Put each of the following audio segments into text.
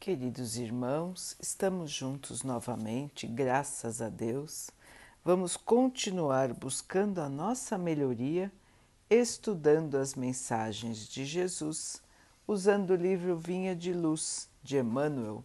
Queridos irmãos, estamos juntos novamente, graças a Deus. Vamos continuar buscando a nossa melhoria, estudando as mensagens de Jesus, usando o livro Vinha de Luz de Emmanuel,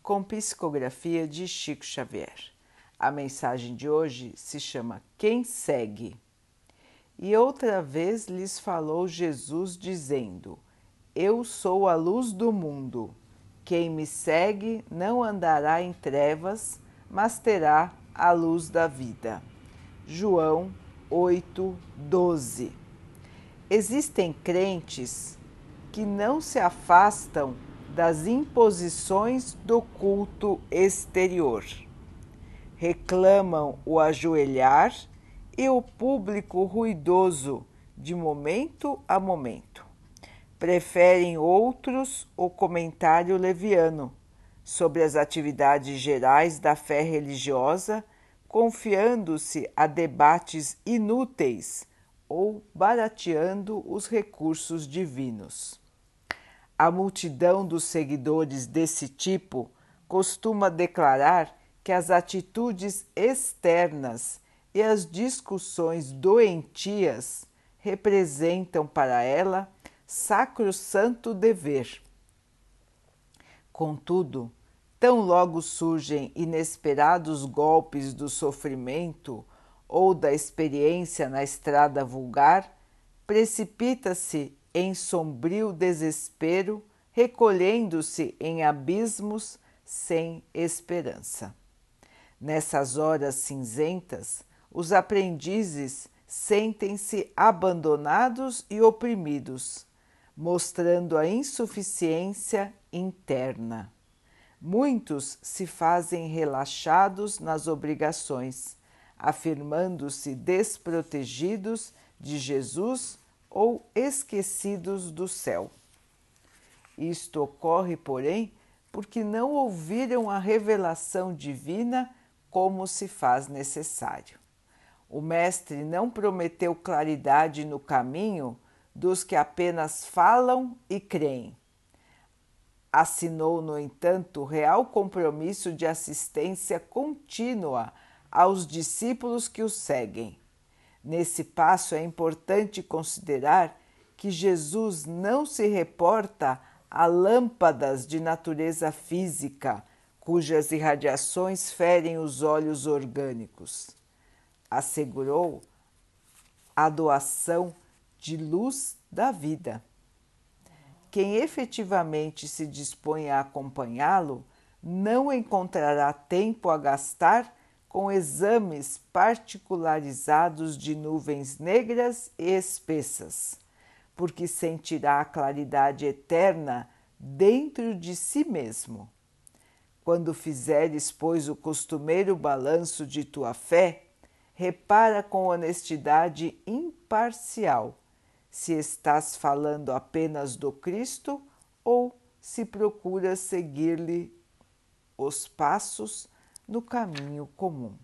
com psicografia de Chico Xavier. A mensagem de hoje se chama Quem segue? E outra vez lhes falou Jesus, dizendo: Eu sou a luz do mundo. Quem me segue não andará em trevas, mas terá a luz da vida. João 8, 12. Existem crentes que não se afastam das imposições do culto exterior. Reclamam o ajoelhar e o público ruidoso de momento a momento preferem outros o comentário leviano sobre as atividades gerais da fé religiosa, confiando-se a debates inúteis ou barateando os recursos divinos. A multidão dos seguidores desse tipo costuma declarar que as atitudes externas e as discussões doentias representam para ela sacro-santo dever. Contudo, tão logo surgem inesperados golpes do sofrimento ou da experiência na estrada vulgar, precipita-se em sombrio desespero, recolhendo-se em abismos sem esperança. Nessas horas cinzentas, os aprendizes sentem-se abandonados e oprimidos mostrando a insuficiência interna. Muitos se fazem relaxados nas obrigações, afirmando-se desprotegidos de Jesus ou esquecidos do céu. Isto ocorre, porém, porque não ouviram a revelação divina como se faz necessário. O Mestre não prometeu claridade no caminho dos que apenas falam e creem. Assinou, no entanto, real compromisso de assistência contínua aos discípulos que o seguem. Nesse passo é importante considerar que Jesus não se reporta a lâmpadas de natureza física, cujas irradiações ferem os olhos orgânicos. Assegurou a doação de luz da vida. Quem efetivamente se dispõe a acompanhá-lo não encontrará tempo a gastar com exames particularizados de nuvens negras e espessas, porque sentirá a claridade eterna dentro de si mesmo. Quando fizeres, pois, o costumeiro balanço de tua fé, repara com honestidade imparcial se estás falando apenas do Cristo ou se procuras seguir-lhe os passos no caminho comum.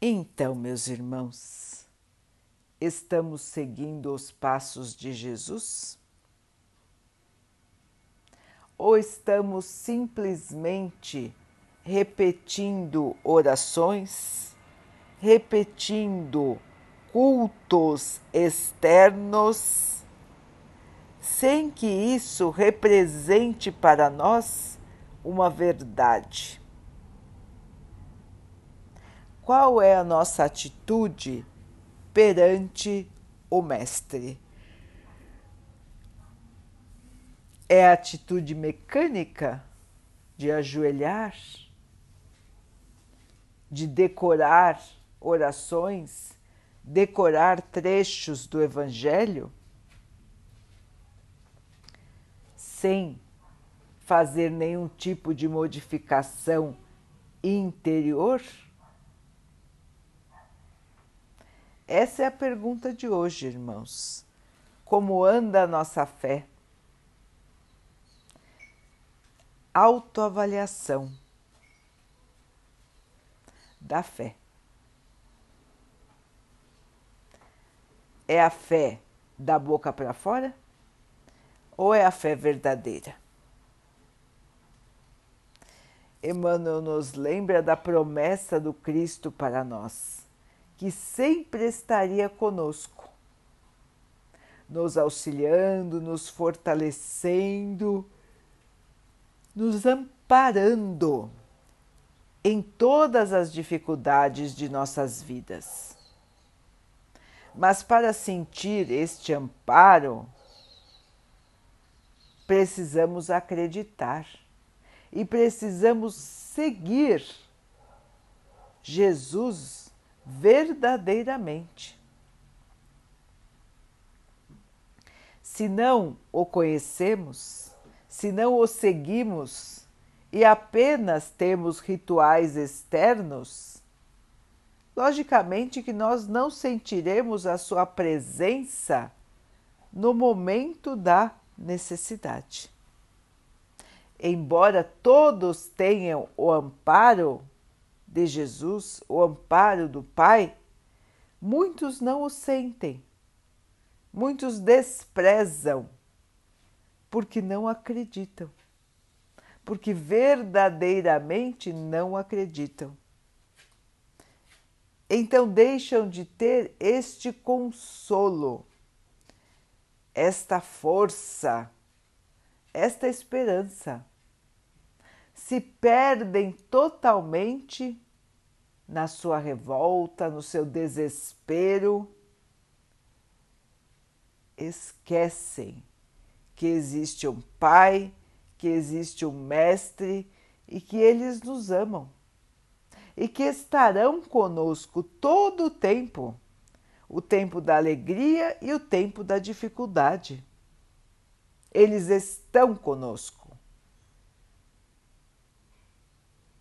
Então, meus irmãos, estamos seguindo os passos de Jesus? Ou estamos simplesmente repetindo orações? Repetindo cultos externos, sem que isso represente para nós uma verdade. Qual é a nossa atitude perante o Mestre? É a atitude mecânica de ajoelhar, de decorar orações, decorar trechos do Evangelho, sem fazer nenhum tipo de modificação interior? Essa é a pergunta de hoje, irmãos. Como anda a nossa fé? Autoavaliação da fé. É a fé da boca para fora? ou é a fé verdadeira? Emmanuel nos lembra da promessa do Cristo para nós, que sempre estaria conosco, nos auxiliando, nos fortalecendo, nos amparando em todas as dificuldades de nossas vidas. Mas para sentir este amparo, precisamos acreditar e precisamos seguir Jesus verdadeiramente. Se não o conhecemos, se não o seguimos e apenas temos rituais externos, logicamente que nós não sentiremos a sua presença no momento da necessidade. Embora todos tenham o amparo de Jesus, o amparo do Pai, muitos não o sentem, muitos desprezam, porque não acreditam, porque verdadeiramente não acreditam. Então deixam de ter este consolo, esta força esta esperança. Se perdem totalmente na sua revolta, no seu desespero, esquecem que existe um Pai, que existe um Mestre e que eles nos amam e que estarão conosco todo o tempo o tempo da alegria e o tempo da dificuldade eles estão conosco.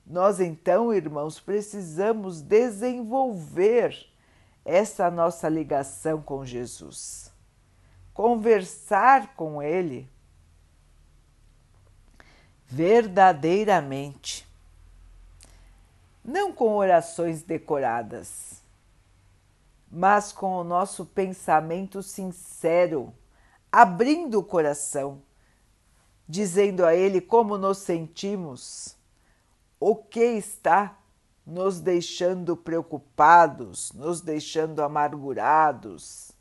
Nós então, irmãos, precisamos desenvolver essa nossa ligação com Jesus, conversar com Ele verdadeiramente, não com orações decoradas, mas com o nosso pensamento sincero abrindo o coração, dizendo a Ele como nos sentimos, o que está nos deixando preocupados, nos deixando amargurados.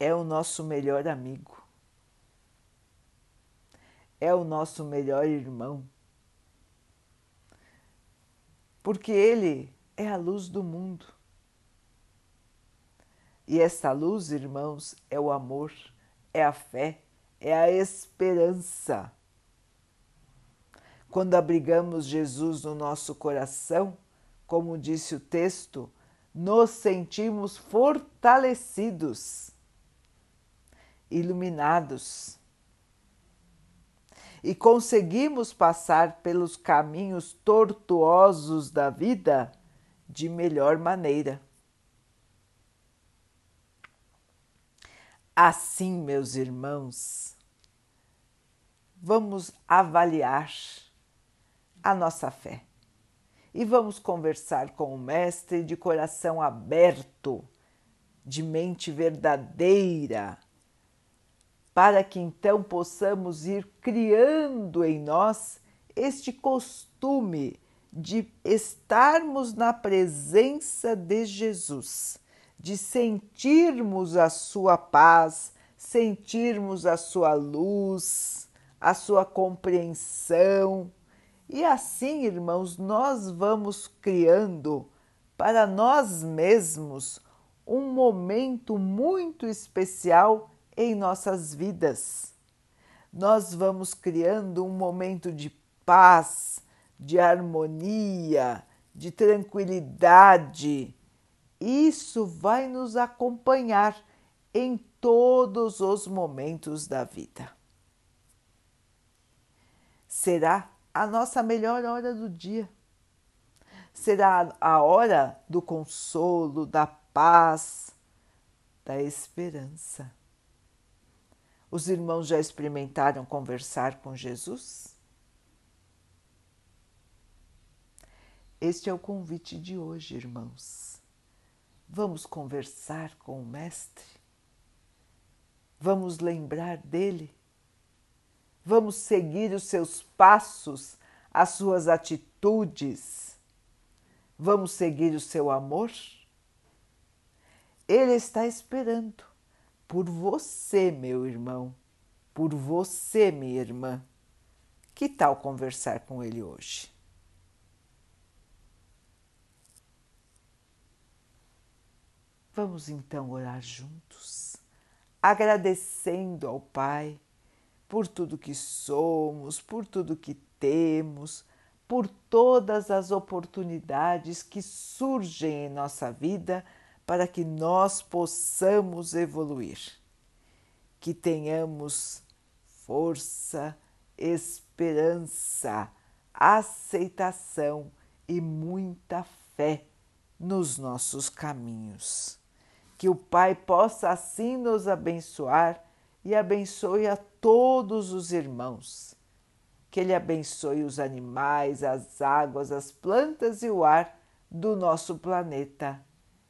É o nosso melhor amigo, é o nosso melhor irmão, porque Ele é a luz do mundo. E essa luz, irmãos, é o amor, é a fé, é a esperança. Quando abrigamos Jesus no nosso coração, como disse o texto, nos sentimos fortalecidos, iluminados e conseguimos passar pelos caminhos tortuosos da vida de melhor maneira. Assim, meus irmãos, vamos avaliar a nossa fé e vamos conversar com o Mestre de coração aberto, de mente verdadeira, para que então possamos ir criando em nós este costume de estarmos na presença de Jesus de sentirmos a sua paz, sentirmos a sua luz, a sua compreensão. E assim, irmãos, nós vamos criando para nós mesmos um momento muito especial em nossas vidas. Nós vamos criando um momento de paz, de harmonia, de tranquilidade, isso vai nos acompanhar em todos os momentos da vida. Será a nossa melhor hora do dia. Será a hora do consolo, da paz, da esperança. Os irmãos já experimentaram conversar com Jesus? Este é o convite de hoje, irmãos. Vamos conversar com o Mestre? Vamos lembrar dele? Vamos seguir os seus passos, as suas atitudes? Vamos seguir o seu amor? Ele está esperando por você, meu irmão, por você, minha irmã. Que tal conversar com ele hoje? Vamos então orar juntos, agradecendo ao Pai por tudo que somos, por tudo que temos, por todas as oportunidades que surgem em nossa vida para que nós possamos evoluir. Que tenhamos força, esperança, aceitação e muita fé nos nossos caminhos. Que o Pai possa assim nos abençoar e abençoe a todos os irmãos. Que Ele abençoe os animais, as águas, as plantas e o ar do nosso planeta